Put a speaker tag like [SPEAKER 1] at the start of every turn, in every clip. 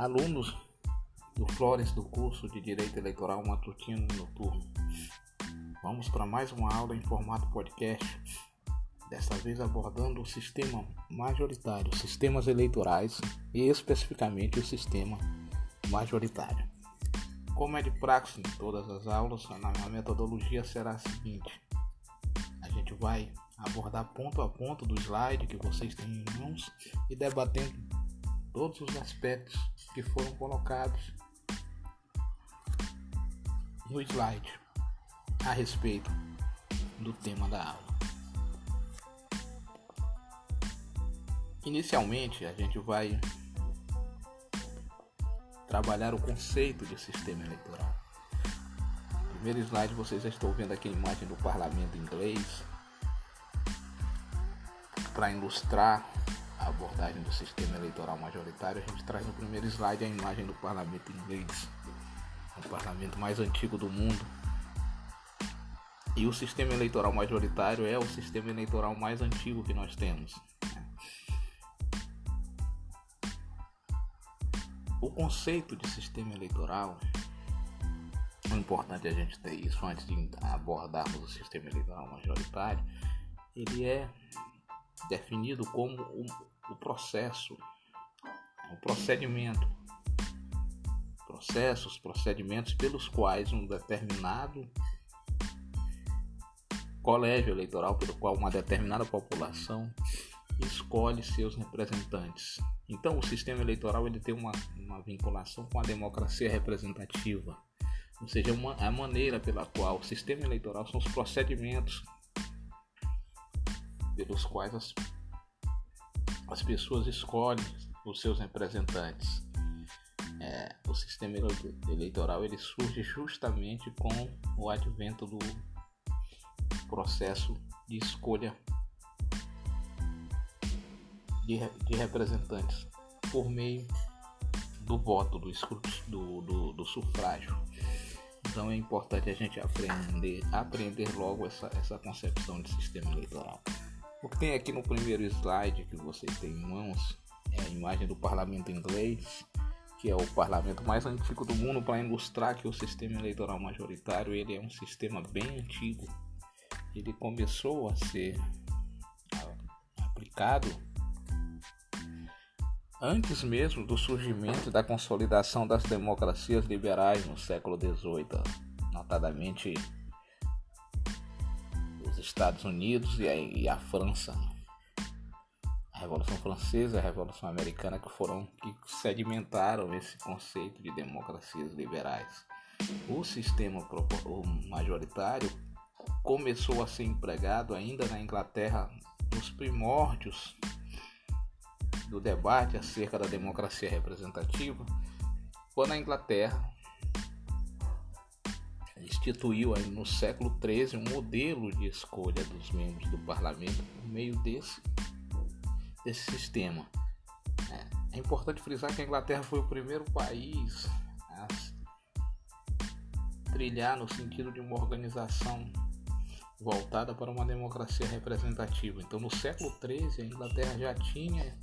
[SPEAKER 1] alunos do Flores do curso de Direito Eleitoral Matutino Noturno. Vamos para mais uma aula em formato podcast, desta vez abordando o sistema majoritário, sistemas eleitorais e especificamente o sistema majoritário. Como é de praxe em todas as aulas, a metodologia será a seguinte: a gente vai abordar ponto a ponto do slide que vocês têm em mãos e debatendo todos os aspectos que foram colocados no slide a respeito do tema da aula. Inicialmente, a gente vai trabalhar o conceito de sistema eleitoral. No primeiro slide, vocês já estão vendo aqui a imagem do parlamento inglês para ilustrar abordagem do sistema eleitoral majoritário, a gente traz no primeiro slide a imagem do parlamento inglês, o parlamento mais antigo do mundo. E o sistema eleitoral majoritário é o sistema eleitoral mais antigo que nós temos. O conceito de sistema eleitoral, é importante a gente ter isso antes de abordarmos o sistema eleitoral majoritário, ele é definido como o, o processo, o procedimento, processos, procedimentos pelos quais um determinado colégio eleitoral, pelo qual uma determinada população escolhe seus representantes. Então, o sistema eleitoral ele tem uma, uma vinculação com a democracia representativa, ou seja, uma, a maneira pela qual o sistema eleitoral são os procedimentos pelos quais as, as pessoas escolhem os seus representantes. É, o sistema eleitoral ele surge justamente com o advento do processo de escolha de, de representantes por meio do voto, do, do, do, do, sufrágio. Então é importante a gente aprender, aprender logo essa, essa concepção de sistema eleitoral. O que tem aqui no primeiro slide que vocês têm em mãos é a imagem do parlamento inglês, que é o parlamento mais antigo do mundo, para ilustrar que o sistema eleitoral majoritário ele é um sistema bem antigo. Ele começou a ser aplicado antes mesmo do surgimento e da consolidação das democracias liberais no século XVIII, notadamente Estados Unidos e a, e a França. A Revolução Francesa e a Revolução Americana que foram que sedimentaram esse conceito de democracias liberais. O sistema majoritário começou a ser empregado ainda na Inglaterra nos primórdios do debate acerca da democracia representativa, quando a Inglaterra instituiu no século XIII um modelo de escolha dos membros do parlamento por meio desse, desse sistema. É, é importante frisar que a Inglaterra foi o primeiro país a trilhar no sentido de uma organização voltada para uma democracia representativa. Então, no século XIII, a Inglaterra já tinha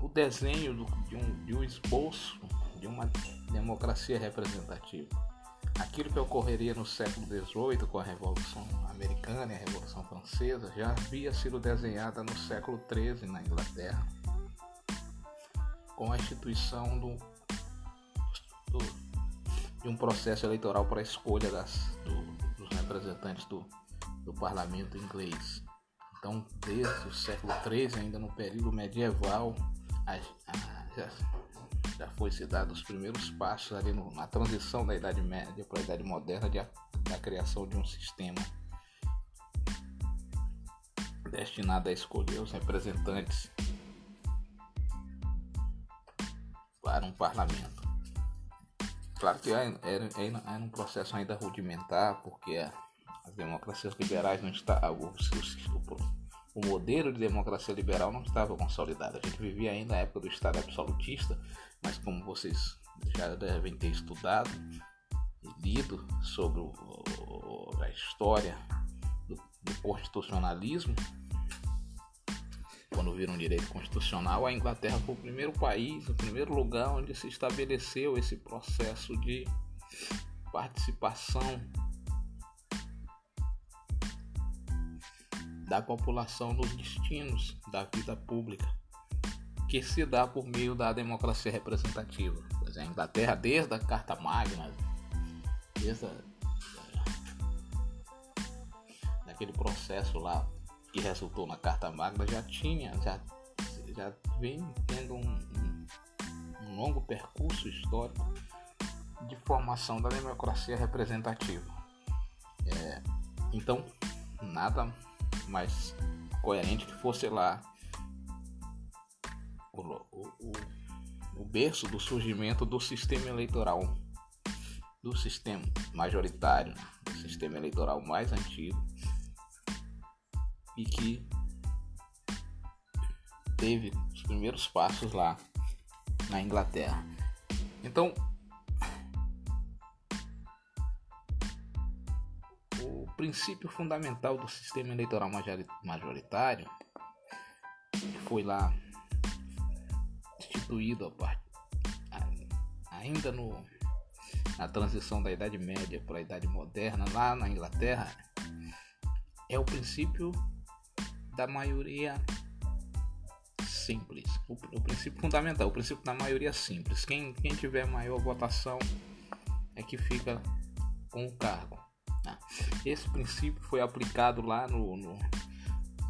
[SPEAKER 1] o desenho de, um, de um esboço de uma democracia representativa. Aquilo que ocorreria no século XVIII com a Revolução Americana e a Revolução Francesa já havia sido desenhada no século XIII na Inglaterra, com a instituição do, do, de um processo eleitoral para a escolha das, do, dos representantes do, do parlamento inglês. Então, desde o século XIII, ainda no período medieval, a, a, já foi se dado os primeiros passos ali no, na transição da Idade Média para a Idade Moderna de, da criação de um sistema destinado a escolher os representantes para um parlamento. Claro que era, era, era um processo ainda rudimentar, porque as democracias liberais não estavam, o modelo de democracia liberal não estava consolidado. A gente vivia ainda na época do Estado absolutista, mas como vocês já devem ter estudado e lido sobre o, a história do, do constitucionalismo, quando viram direito constitucional, a Inglaterra foi o primeiro país, o primeiro lugar onde se estabeleceu esse processo de participação da população nos destinos da vida pública, que se dá por meio da democracia representativa. A Inglaterra, desde a Carta Magna, desde a, daquele processo lá que resultou na Carta Magna, já tinha, já, já vem tendo um, um, um longo percurso histórico de formação da democracia representativa. É, então, nada mais coerente que fosse lá o, o, o berço do surgimento do sistema eleitoral, do sistema majoritário, do sistema eleitoral mais antigo e que teve os primeiros passos lá na Inglaterra. Então, princípio fundamental do sistema eleitoral majoritário, foi lá instituído ainda no, na transição da Idade Média para a Idade Moderna, lá na Inglaterra, é o princípio da maioria simples. O, o, princípio fundamental, o princípio da maioria simples. Quem, quem tiver maior votação é que fica com o cargo. Tá? Esse princípio foi aplicado lá no, no,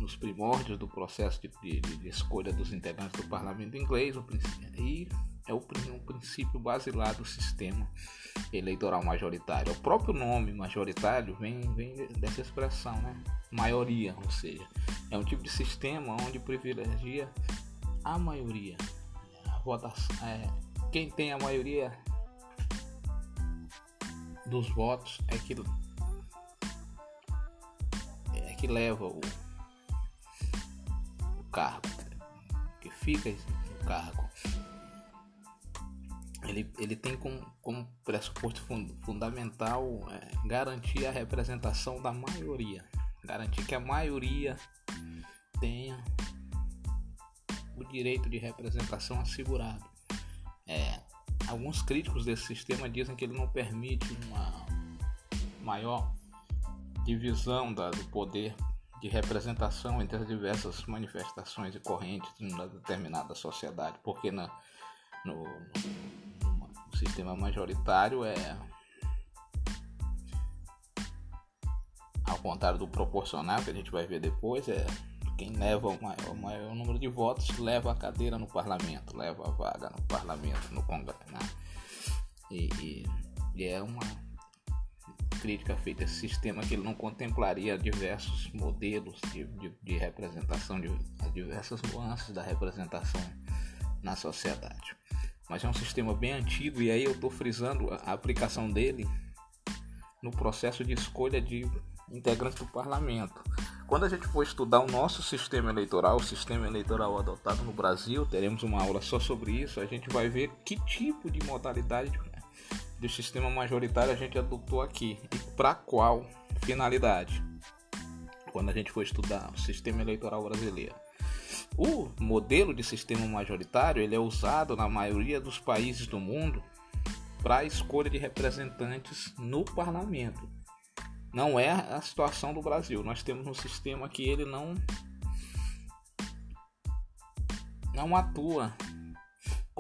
[SPEAKER 1] nos primórdios do processo de, de, de, escolha dos integrantes do parlamento inglês o e é o, o princípio basilar do sistema eleitoral majoritário. O próprio nome majoritário vem, vem dessa expressão, né? maioria, ou seja, é um tipo de sistema onde privilegia a maioria. A votação, é, quem tem a maioria dos votos é que que leva o cargo, que fica no cargo. Ele, ele tem como, como pressuposto fund, fundamental é, garantir a representação da maioria, garantir que a maioria tenha o direito de representação assegurado. É, alguns críticos desse sistema dizem que ele não permite uma maior divisão da, do poder de representação entre as diversas manifestações e correntes de uma determinada sociedade, porque na, no, no, sistema majoritário é ao contrário do proporcional que a gente vai ver depois é quem leva o maior, o maior número de votos leva a cadeira no parlamento, leva a vaga no parlamento, no congresso, né? e, e, e é uma crítica feita a esse sistema que ele não contemplaria diversos modelos de, de, de representação, de, diversas nuances da representação na sociedade. Mas é um sistema bem antigo e aí eu estou frisando a aplicação dele no processo de escolha de integrantes do parlamento. Quando a gente for estudar o nosso sistema eleitoral, o sistema eleitoral adotado no Brasil, teremos uma aula só sobre isso. A gente vai ver que tipo de modalidade do sistema majoritário a gente adotou aqui e para qual finalidade? Quando a gente for estudar o sistema eleitoral brasileiro. O modelo de sistema majoritário ele é usado na maioria dos países do mundo para a escolha de representantes no parlamento. Não é a situação do Brasil. Nós temos um sistema que ele não não atua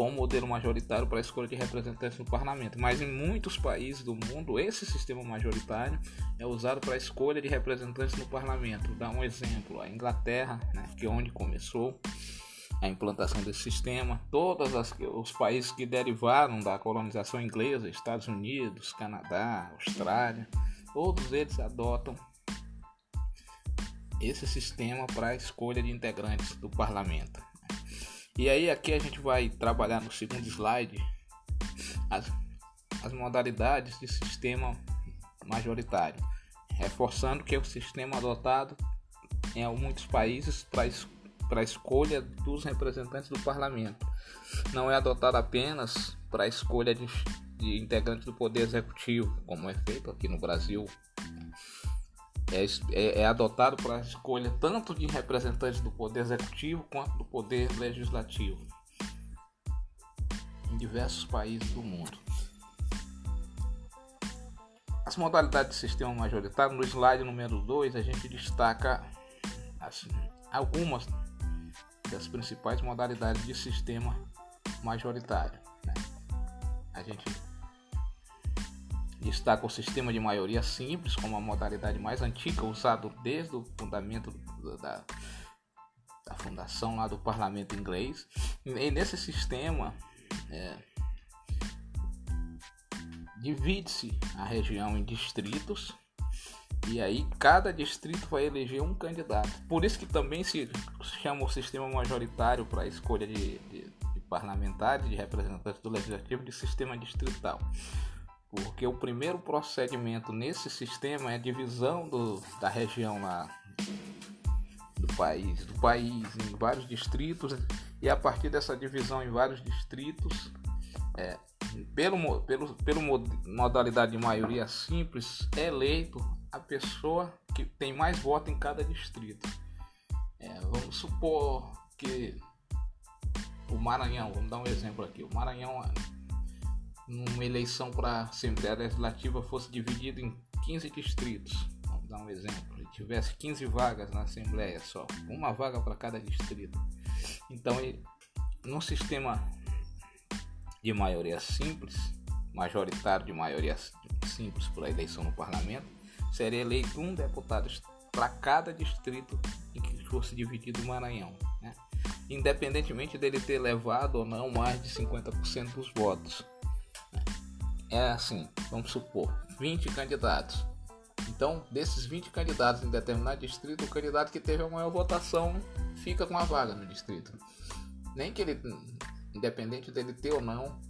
[SPEAKER 1] com o modelo majoritário para a escolha de representantes no parlamento. Mas em muitos países do mundo, esse sistema majoritário é usado para a escolha de representantes no parlamento. Dá um exemplo: a Inglaterra, né, que é onde começou a implantação desse sistema, todos os países que derivaram da colonização inglesa, Estados Unidos, Canadá, Austrália, todos eles adotam esse sistema para a escolha de integrantes do parlamento. E aí aqui a gente vai trabalhar no segundo slide as, as modalidades de sistema majoritário, reforçando que é o sistema adotado em muitos países para a escolha dos representantes do parlamento. Não é adotado apenas para a escolha de, de integrantes do poder executivo, como é feito aqui no Brasil, é, é, é adotado para a escolha tanto de representantes do poder executivo quanto do poder legislativo em diversos países do mundo. As modalidades de sistema majoritário, no slide número 2, a gente destaca assim, algumas das principais modalidades de sistema majoritário. Né? A gente destaca o sistema de maioria simples como a modalidade mais antiga, usado desde o fundamento da, da fundação lá do parlamento inglês. E nesse sistema é, divide-se a região em distritos e aí cada distrito vai eleger um candidato. Por isso que também se chama o sistema majoritário para a escolha de, de, de parlamentares, de representantes do legislativo, de sistema distrital. Porque o primeiro procedimento nesse sistema é a divisão do, da região lá do país, do país em vários distritos e a partir dessa divisão em vários distritos, é, pelo, pelo, pelo modalidade de maioria simples, é eleito a pessoa que tem mais votos em cada distrito. É, vamos supor que o Maranhão, vamos dar um exemplo aqui, o Maranhão, numa eleição para a Assembleia Legislativa, fosse dividido em 15 distritos. Vamos dar um exemplo, e tivesse 15 vagas na Assembleia só, uma vaga para cada distrito. Então, no sistema de maioria simples, majoritário de maioria simples para eleição no parlamento, seria eleito um deputado para cada distrito em que fosse dividido o Maranhão, né? independentemente dele ter levado ou não mais de 50% dos votos. É assim, vamos supor, 20 candidatos. Então, desses 20 candidatos em determinado distrito, o candidato que teve a maior votação fica com a vaga no distrito. Nem que ele, independente dele ter ou não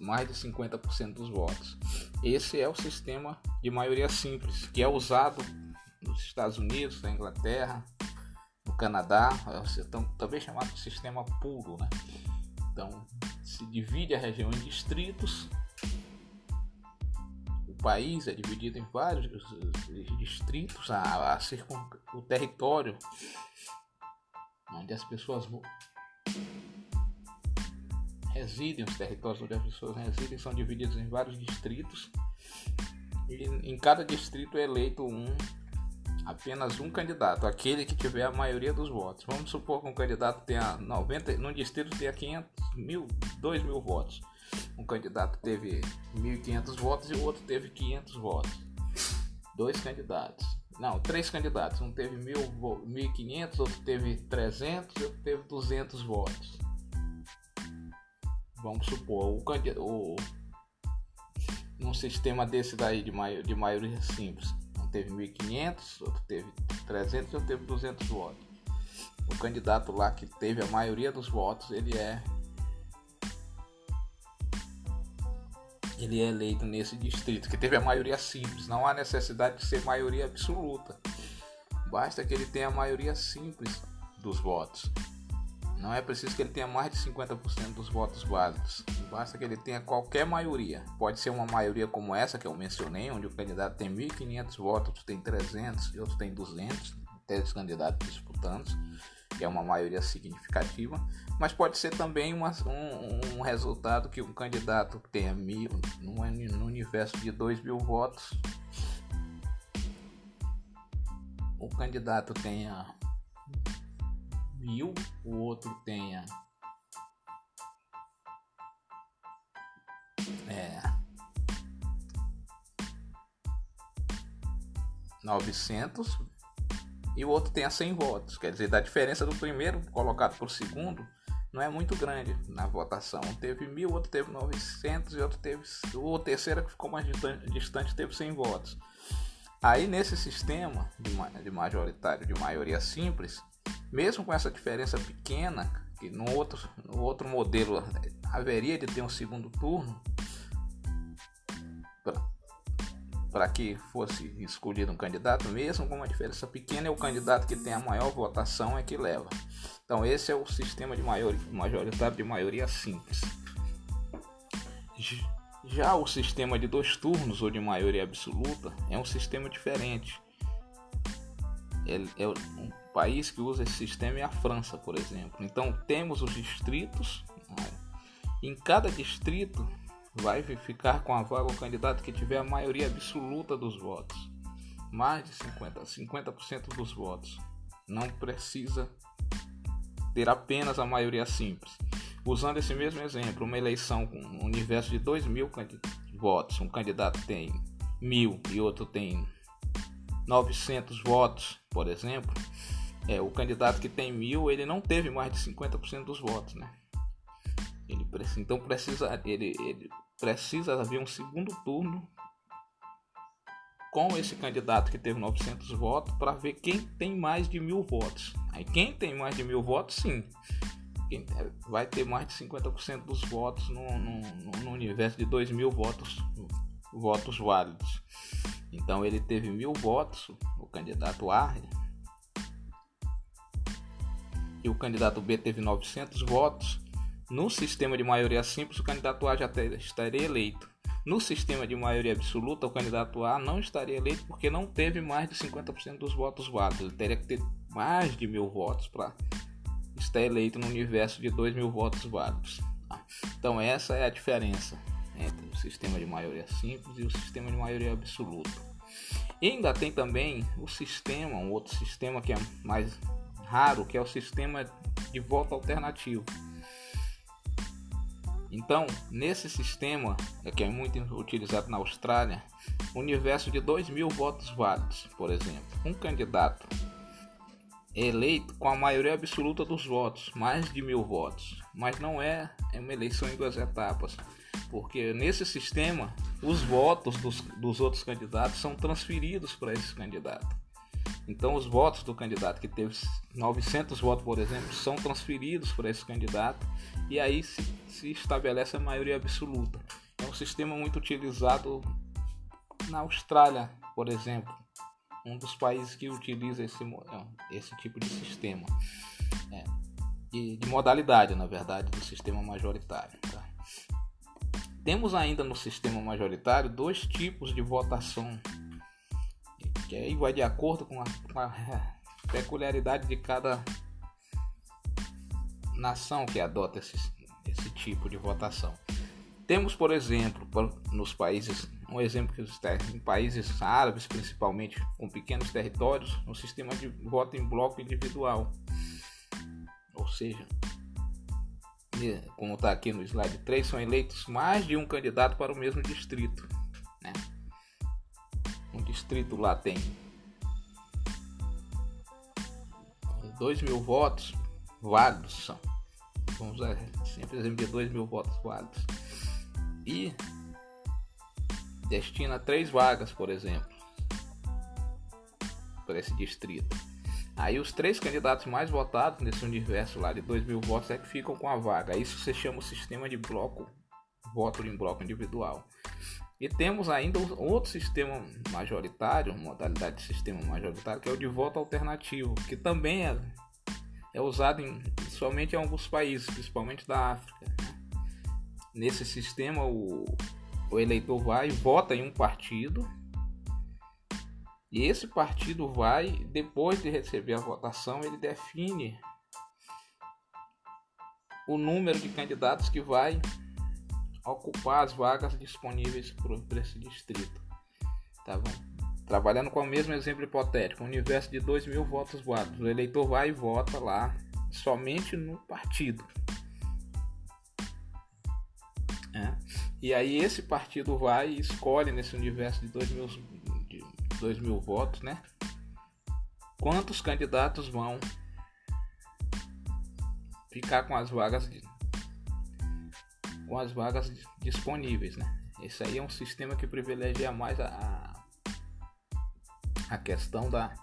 [SPEAKER 1] mais de 50% dos votos. Esse é o sistema de maioria simples, que é usado nos Estados Unidos, na Inglaterra, no Canadá, é também chamado de sistema puro. Né? Então, se divide a região em distritos. País é dividido em vários distritos, a, a circun, o território onde as pessoas residem, os territórios onde as pessoas residem são divididos em vários distritos. E em cada distrito é eleito um apenas um candidato, aquele que tiver a maioria dos votos. Vamos supor que um candidato tenha 90, num distrito tenha 500 mil, 2 mil votos. Um candidato teve 1.500 votos e o outro teve 500 votos. Dois candidatos. Não, três candidatos. Um teve 1.500, outro teve 300 e outro teve 200 votos vamos supor, o, o num sistema desse daí de, mai, de maioria simples, um teve 1.500, outro teve 300 e outro teve 200 votos. O candidato lá que teve a maioria dos votos, ele é ele é eleito nesse distrito, que teve a maioria simples. Não há necessidade de ser maioria absoluta. Basta que ele tenha a maioria simples dos votos. Não é preciso que ele tenha mais de 50% dos votos válidos. Basta que ele tenha qualquer maioria. Pode ser uma maioria como essa que eu mencionei, onde o candidato tem 1.500 votos, outro tem 300 e outro tem 200, três candidatos disputando, que é uma maioria significativa. Mas pode ser também uma, um, um, resultado que um candidato tenha mil, no universo de 2 mil votos, o candidato tenha mil, o outro tenha é, 900 e o outro tenha 100 votos. Quer dizer, da diferença do primeiro colocado para o segundo não é muito grande na votação. Um teve mil, outro teve 900 e outro teve. O terceiro que ficou mais distante teve 100 votos. Aí nesse sistema de majoritário de maioria simples, mesmo com essa diferença pequena, que no outro, no outro modelo haveria de ter um segundo turno para que fosse escolhido um candidato, mesmo com uma diferença pequena, é o candidato que tem a maior votação é que leva. Então esse é o sistema de maioria, majoritário de maioria simples. Já o sistema de dois turnos ou de maioria absoluta é um sistema diferente é, é um país que usa esse sistema é a França, por exemplo. Então temos os distritos. Né? Em cada distrito vai ficar com a vaga o candidato que tiver a maioria absoluta dos votos. Mais de 50, 50% dos votos. Não precisa ter apenas a maioria simples. Usando esse mesmo exemplo, uma eleição com um universo de 2 mil votos, um candidato tem mil e outro tem 900 votos, por exemplo, é, o candidato que tem mil, ele não teve mais de 50% dos votos, né? Ele, então precisa, ele, ele precisa haver um segundo turno com esse candidato que teve 900 votos para ver quem tem mais de mil votos. Aí quem tem mais de mil votos, sim, vai ter mais de 50% dos votos no, no, no, universo de 2 mil votos, votos válidos. Então ele teve mil votos, o candidato A, e o candidato B teve 900 votos. No sistema de maioria simples, o candidato A já estaria eleito. No sistema de maioria absoluta, o candidato A não estaria eleito porque não teve mais de 50% dos votos válidos. Ele teria que ter mais de mil votos para estar eleito no universo de 2 mil votos válidos. Então, essa é a diferença entre o sistema de maioria simples e o sistema de maioria absoluta. E ainda tem também o sistema, um outro sistema que é mais raro, que é o sistema de voto alternativo. Então, nesse sistema, é que é muito utilizado na Austrália, universo de 2 mil votos válidos, por exemplo, um candidato eleito com a maioria absoluta dos votos, mais de mil votos, mas não é, é uma eleição em duas etapas porque nesse sistema os votos dos, dos outros candidatos são transferidos para esse candidato. Então, os votos do candidato que teve 900 votos, por exemplo, são transferidos para esse candidato e aí se, se estabelece a maioria absoluta. É um sistema muito utilizado na Austrália, por exemplo, um dos países que utiliza esse, esse tipo de sistema. É, de, de modalidade, na verdade, do sistema majoritário. Tá? Temos ainda no sistema majoritário dois tipos de votação, que aí vai de acordo com a, com a peculiaridade de cada nação que adota esse, esse tipo de votação. Temos, por exemplo, nos países, um exemplo que está em países árabes, principalmente com pequenos territórios, um sistema de voto em bloco individual. Ou seja, como está aqui no slide 3, são eleitos mais de um candidato para o mesmo distrito. Distrito lá tem 2 mil votos válidos, são. Vamos usar sempre exemplo de 2 mil votos válidos. E destina três vagas, por exemplo, para esse distrito. Aí os três candidatos mais votados nesse universo lá de 2 mil votos é que ficam com a vaga. Isso se chama o sistema de bloco, voto em bloco individual. E temos ainda outro sistema majoritário, modalidade de sistema majoritário, que é o de voto alternativo, que também é, é usado em, somente em alguns países, principalmente da África. Nesse sistema, o, o eleitor vai e vota em um partido e esse partido vai, depois de receber a votação, ele define o número de candidatos que vai ocupar as vagas disponíveis para esse distrito. Tá bom? Trabalhando com o mesmo exemplo hipotético, um universo de 2 mil votos válidos. O eleitor vai e vota lá somente no partido. É. E aí esse partido vai e escolhe nesse universo de 2 mil 2 mil votos, né? Quantos candidatos vão ficar com as vagas de, com as vagas disponíveis, né? Esse aí é um sistema que privilegia mais a, a questão da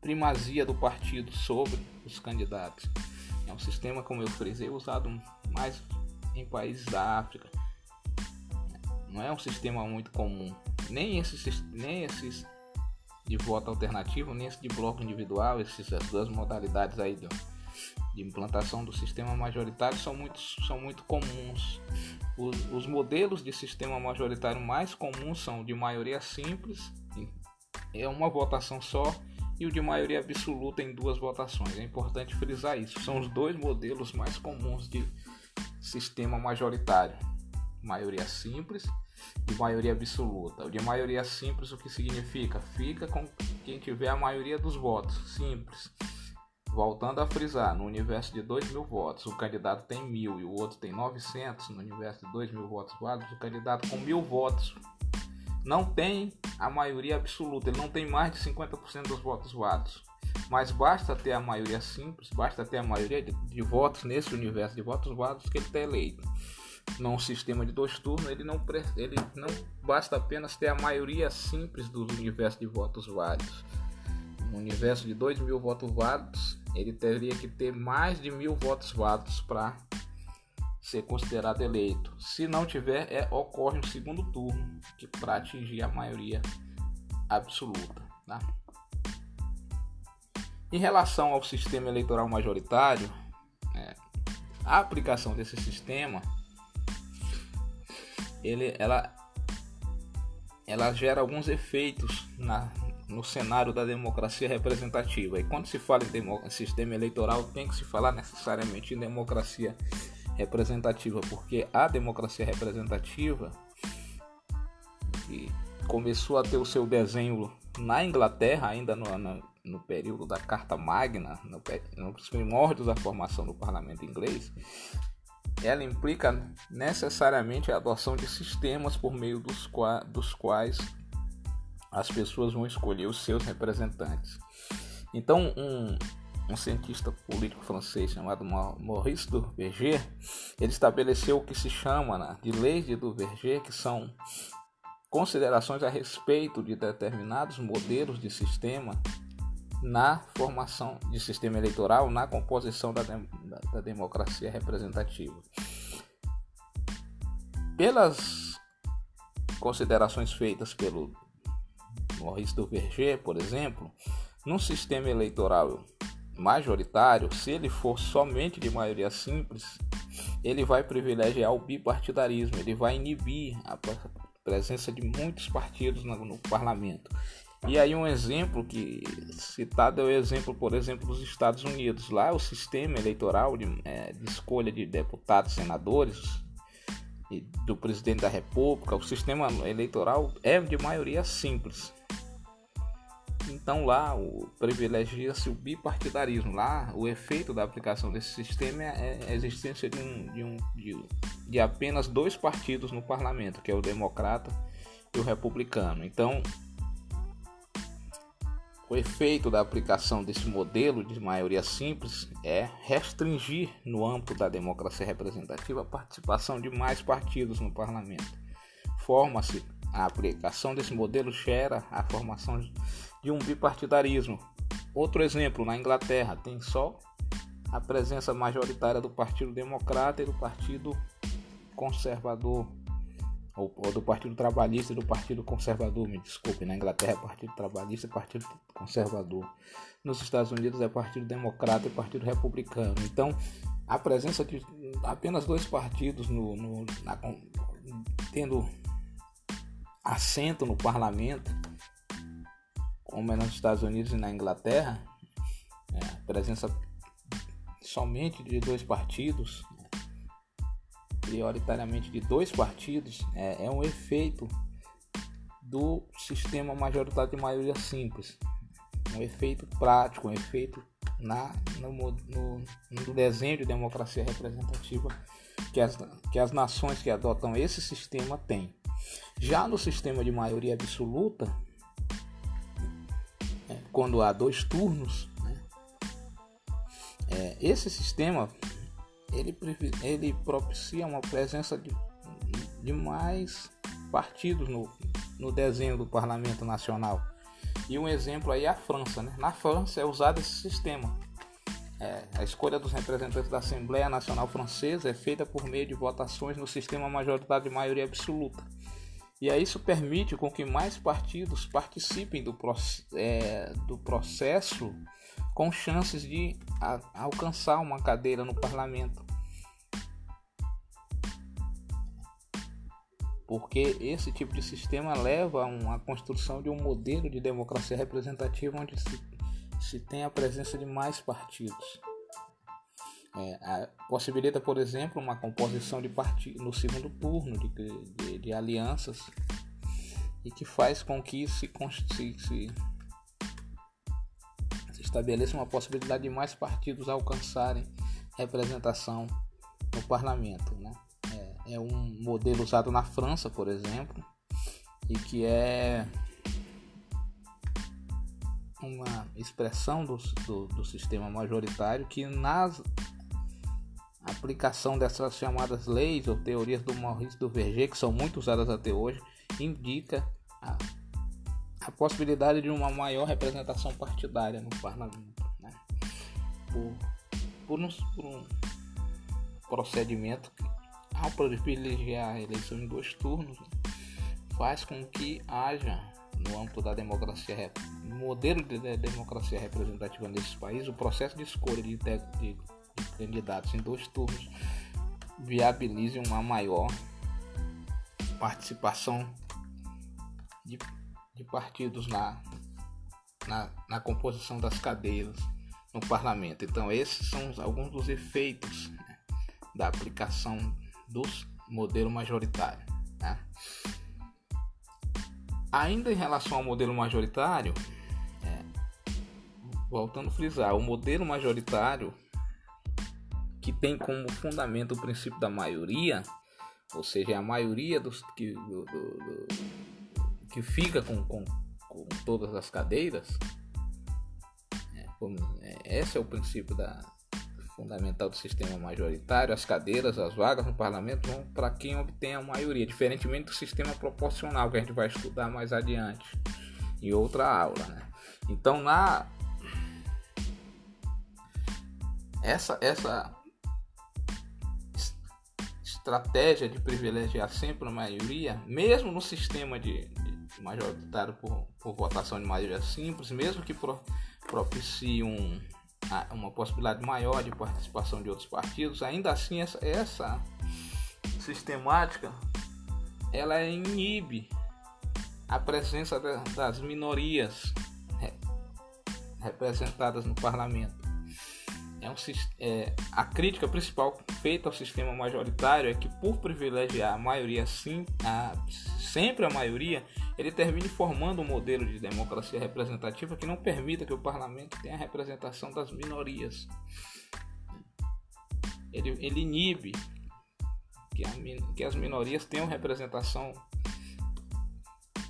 [SPEAKER 1] primazia do partido sobre os candidatos. É um sistema, como eu frisei, usado mais em países da África. Não é um sistema muito comum nem esses, nem esses de voto alternativo, nem esse de bloco individual, essas duas modalidades aí de, de implantação do sistema majoritário são muito, são muito comuns. Os, os modelos de sistema majoritário mais comuns são de maioria simples, é uma votação só, e o de maioria absoluta em duas votações. É importante frisar isso. São os dois modelos mais comuns de sistema majoritário: maioria simples e maioria absoluta. O de maioria simples, o que significa? Fica com quem tiver a maioria dos votos. Simples. Voltando a frisar, no universo de 2 mil votos, o candidato tem mil e o outro tem 900. No universo de 2 mil votos válidos, o candidato com mil votos não tem a maioria absoluta, ele não tem mais de 50% dos votos válidos. Mas basta ter a maioria simples, basta ter a maioria de, de votos nesse universo de votos válidos que ele está eleito. Num sistema de dois turnos, ele não, ele não basta apenas ter a maioria simples do universo de votos válidos. No universo de 2 mil votos válidos, ele teria que ter mais de mil votos válidos para ser considerado eleito. Se não tiver, é, ocorre um segundo turno para atingir a maioria absoluta. Tá? Em relação ao sistema eleitoral majoritário, é, a aplicação desse sistema ele, ela, ela gera alguns efeitos na, no cenário da democracia representativa. E quando se fala em sistema eleitoral, tem que se falar necessariamente em democracia representativa, porque a democracia representativa que começou a ter o seu desenho na Inglaterra, ainda no, no, no período da Carta Magna, no, nos primórdios da formação do parlamento inglês, ela implica necessariamente a adoção de sistemas por meio dos, qua, dos quais as pessoas vão escolher os seus representantes. Então, um, um cientista político francês chamado Maurice Duverger, ele estabeleceu o que se chama né, de leis de Duverger, que são considerações a respeito de determinados modelos de sistema na formação de sistema eleitoral, na composição da, da, da democracia representativa. Pelas considerações feitas pelo Maurice Duverger, por exemplo, num sistema eleitoral majoritário, se ele for somente de maioria simples, ele vai privilegiar o bipartidarismo, ele vai inibir a presença de muitos partidos no, no parlamento. E aí um exemplo que citado é o exemplo, por exemplo, dos Estados Unidos. Lá o sistema eleitoral de, é, de escolha de deputados, senadores e do presidente da República, o sistema eleitoral é de maioria simples. Então lá privilegia-se o bipartidarismo. Lá o efeito da aplicação desse sistema é, é a existência de, um, de, um, de, de apenas dois partidos no parlamento, que é o democrata e o republicano. Então o efeito da aplicação desse modelo de maioria simples é restringir, no âmbito da democracia representativa, a participação de mais partidos no parlamento. Forma-se a aplicação desse modelo gera a formação de um bipartidarismo. Outro exemplo, na Inglaterra, tem só a presença majoritária do Partido Democrata e do Partido Conservador, ou, ou, do Partido Trabalhista e do Partido Conservador, me desculpe, na Inglaterra é Partido Trabalhista e Partido Conservador. Nos Estados Unidos é Partido Democrata e Partido Republicano. Então, a presença de apenas dois partidos no, no na, tendo assento no parlamento como é nos Estados Unidos e na Inglaterra, a presença somente de dois partidos, prioritariamente de dois partidos, é, é um efeito do sistema majoritário de maioria simples. Um efeito prático, um efeito na, no, no, no desenho de democracia representativa que as, que as nações que adotam esse sistema têm. Já no sistema de maioria absoluta, quando há dois turnos, né? é, esse sistema ele, ele propicia uma presença de, de mais partidos no, no desenho do Parlamento Nacional. E um exemplo aí é a França. Né? Na França é usado esse sistema. É, a escolha dos representantes da Assembleia Nacional Francesa é feita por meio de votações no sistema majoritário de maioria absoluta. E aí isso permite com que mais partidos participem do, é, do processo com chances de a, alcançar uma cadeira no parlamento. Porque esse tipo de sistema leva a uma construção de um modelo de democracia representativa onde se se tem a presença de mais partidos. É, possibilita, por exemplo, uma composição de partido no segundo turno de, de, de, alianças e que faz com que se, se, se, se estabeleça uma possibilidade de mais partidos alcançarem representação no parlamento. Né? É, é um modelo usado na França, por exemplo, e que é uma expressão do, do, do sistema majoritário que nas aplicação dessas chamadas leis ou teorias do Maurice do Verger, que são muito usadas até hoje, indica a, a possibilidade de uma maior representação partidária no parlamento. Né? Por, por, um, por um procedimento que, ao privilegiar a eleição em dois turnos, faz com que haja, no âmbito da democracia, modelo de democracia representativa nesses países, o processo de escolha de, de candidatos em dois turnos viabilize uma maior participação de, de partidos na, na, na, composição das cadeiras no parlamento. Então, esses são alguns dos efeitos né, da aplicação do modelo majoritário. Né? Ainda em relação ao modelo majoritário, é, voltando a frisar, o modelo majoritário que tem como fundamento o princípio da maioria, ou seja, a maioria dos que, do, do, do, que fica com, com, com, todas as cadeiras. É, como, é, esse é o princípio da, fundamental do sistema majoritário. As cadeiras, as vagas no parlamento vão para quem obtém a maioria, diferentemente do sistema proporcional que a gente vai estudar mais adiante em outra aula. Né? Então, na essa, essa estratégia de privilegiar sempre a maioria, mesmo no sistema de, de majoritário por, por, votação de maioria simples, mesmo que pro, propicie um, uma possibilidade maior de participação de outros partidos, ainda assim essa, essa sistemática ela inibe a presença das minorias representadas no parlamento. É um, é, a crítica principal feita ao sistema majoritário é que, por privilegiar a maioria, sim, a, sempre a maioria, ele termine formando um modelo de democracia representativa que não permita que o parlamento tenha a representação das minorias. Ele, ele inibe que, a, que as minorias tenham representação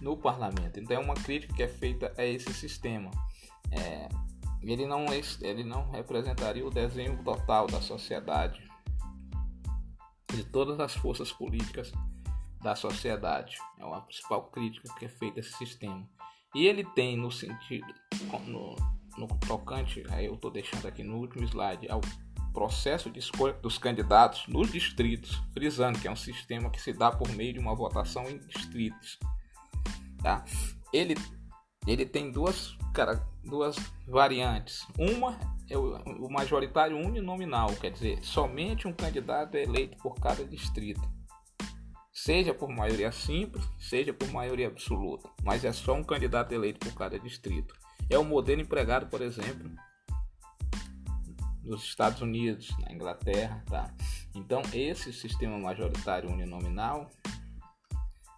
[SPEAKER 1] no parlamento. Então, é uma crítica que é feita a esse sistema. É, ele não, ele não representaria o desenho total da sociedade, de todas as forças políticas da sociedade. É uma principal crítica que é feita a esse sistema. E ele tem no sentido, no, no tocante, aí eu estou deixando aqui no último slide, ao processo de escolha dos candidatos nos distritos, frisando que é um sistema que se dá por meio de uma votação em distritos. Tá? Ele, ele tem duas cara, duas variantes. Uma é o, majoritário uninominal, quer dizer, somente um candidato é eleito por cada distrito. Seja por maioria simples, seja por maioria absoluta, mas é só um candidato eleito por cada distrito. É o modelo empregado, por exemplo, nos Estados Unidos, na Inglaterra, tá? Então, esse sistema majoritário uninominal,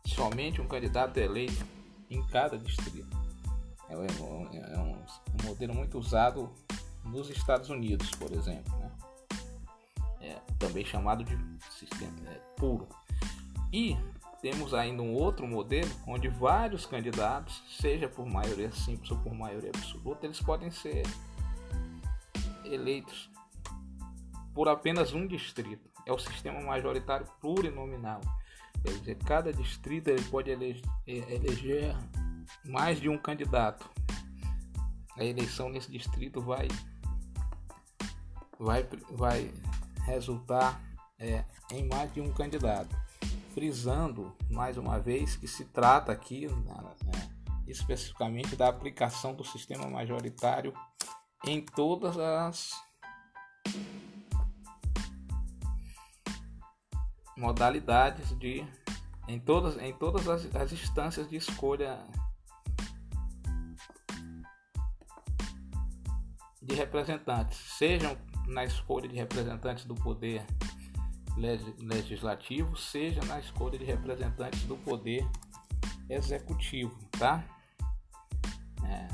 [SPEAKER 1] somente um candidato é eleito em cada distrito. É, é um, é um, modelo muito usado nos Estados Unidos, por exemplo, né? é, também chamado de sistema é, puro. E temos ainda um outro modelo onde vários candidatos, seja por maioria simples ou por maioria absoluta, eles podem ser eleitos por apenas um distrito. É o sistema majoritário plurinominal. Quer dizer, cada distrito ele pode eleger, eleger mais de um candidato. A eleição nesse distrito vai vai, vai resultar é, em mais de um candidato, frisando mais uma vez que se trata aqui né, especificamente da aplicação do sistema majoritário em todas as modalidades de em todas em todas as, as instâncias de escolha de representantes, sejam na escolha de representantes do poder legislativo, seja na escolha de representantes do poder executivo, tá? É.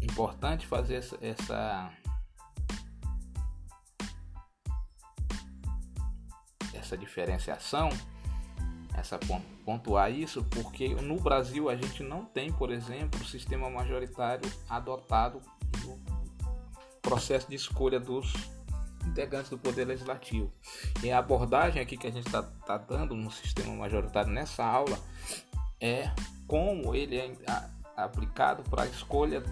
[SPEAKER 1] Importante fazer essa, essa essa diferenciação essa pontuar isso porque no Brasil a gente não tem, por exemplo, o sistema majoritário adotado no processo de escolha dos integrantes do Poder Legislativo. E a abordagem aqui que a gente está tá dando no sistema majoritário nessa aula é como ele é aplicado para a escolha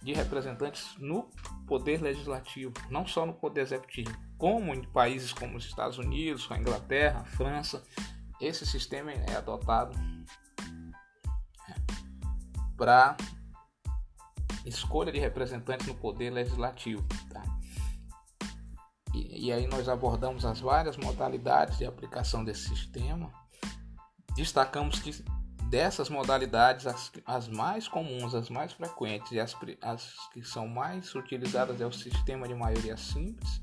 [SPEAKER 1] de representantes no Poder Legislativo, não só no Poder Executivo, como em países como os Estados Unidos, a Inglaterra, a França, esse sistema é adotado para escolha de representantes no poder legislativo. Tá? E, e, aí nós abordamos as várias modalidades de aplicação desse sistema. Destacamos que dessas modalidades, as, as mais comuns, as mais frequentes e as, as que são mais utilizadas é o sistema de maioria simples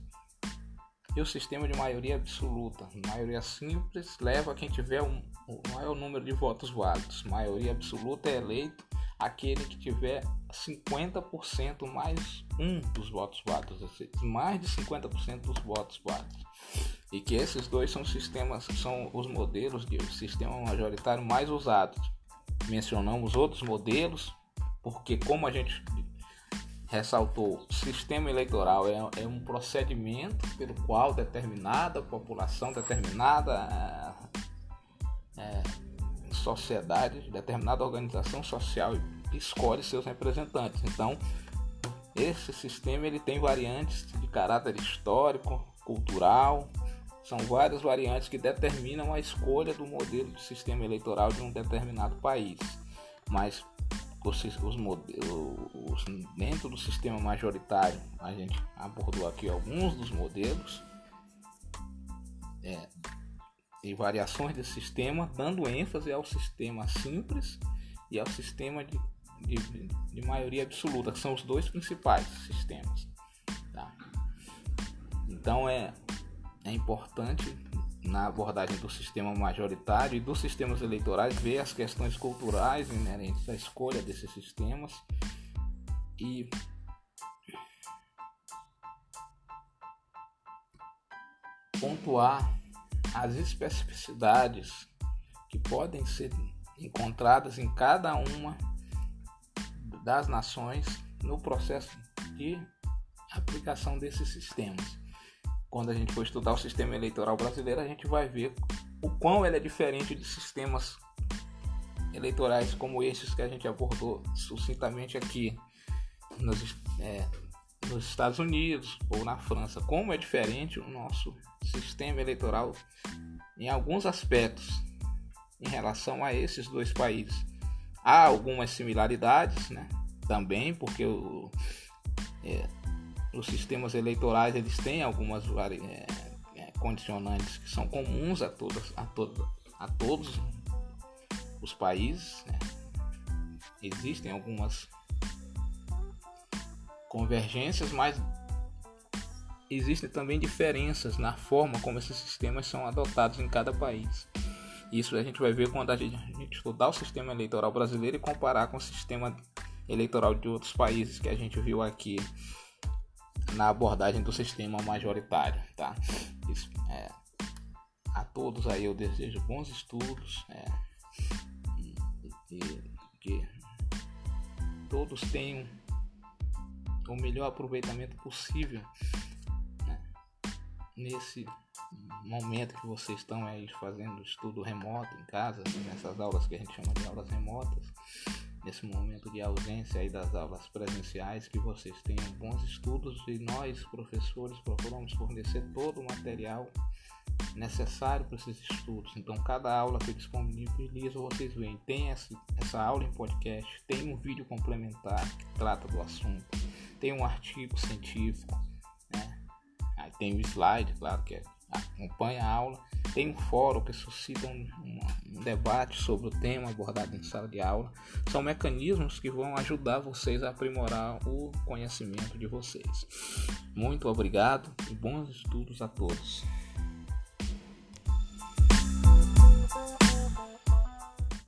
[SPEAKER 1] e o sistema de maioria absoluta. Maioria simples leva quem tiver um, o maior número de votos válidos. Maioria absoluta é eleito aquele que tiver 50% mais um dos votos válidos, mais de 50% dos votos válidos. E que esses dois são sistemas, são os modelos de sistema majoritário mais usados. Mencionamos outros modelos, porque como a gente ressaltou: o sistema eleitoral é, é, um procedimento pelo qual determinada população, determinada é, sociedade, determinada organização social escolhe seus representantes. Então, esse sistema ele tem variantes de caráter histórico, cultural, são várias variantes que determinam a escolha do modelo de sistema eleitoral de um determinado país. Mas os, os modelos dentro do sistema majoritário a gente abordou aqui alguns dos modelos é, e variações desse sistema dando ênfase ao sistema simples e ao sistema de, de, de maioria absoluta que são os dois principais sistemas tá? então é, é importante na abordagem do sistema majoritário e dos sistemas eleitorais, ver as questões culturais inerentes à escolha desses sistemas. E pontuar as especificidades que podem ser encontradas em cada uma das nações no processo de aplicação desses sistemas quando a gente for estudar o sistema eleitoral brasileiro, a gente vai ver o quão ele é diferente de sistemas eleitorais como esses que a gente abordou sucintamente aqui nos, é, nos Estados Unidos ou na França. Como é diferente o nosso sistema eleitoral em alguns aspectos em relação a esses dois países. Há algumas similaridades, né? Também porque o, é, os sistemas eleitorais eles têm algumas é, condicionantes que são comuns a todas a, a todos os países né? existem algumas convergências mas existem também diferenças na forma como esses sistemas são adotados em cada país isso a gente vai ver quando a gente, a gente estudar o sistema eleitoral brasileiro e comparar com o sistema eleitoral de outros países que a gente viu aqui na abordagem do sistema majoritário, tá? Isso, é, a todos aí eu desejo bons estudos, é, e, que todos tenham o melhor aproveitamento possível né? nesse momento que vocês estão aí fazendo estudo remoto em casa, nessas aulas que a gente chama de aulas remotas nesse momento de ausência aí das aulas presenciais, que vocês tenham bons estudos e nós, professores, procuramos fornecer todo o material necessário para esses estudos. Então, cada aula que eu disponibilizo, vocês veem, tem essa, essa aula em podcast, tem um vídeo complementar que trata do assunto, tem um artigo científico, né? Aí tem o slide, claro, que é, acompanha a aula, tem um fórum que suscita uma, um debate sobre o tema abordado em sala de aula. São mecanismos que vão ajudar vocês a aprimorar o conhecimento de vocês. Muito obrigado e bons estudos a todos.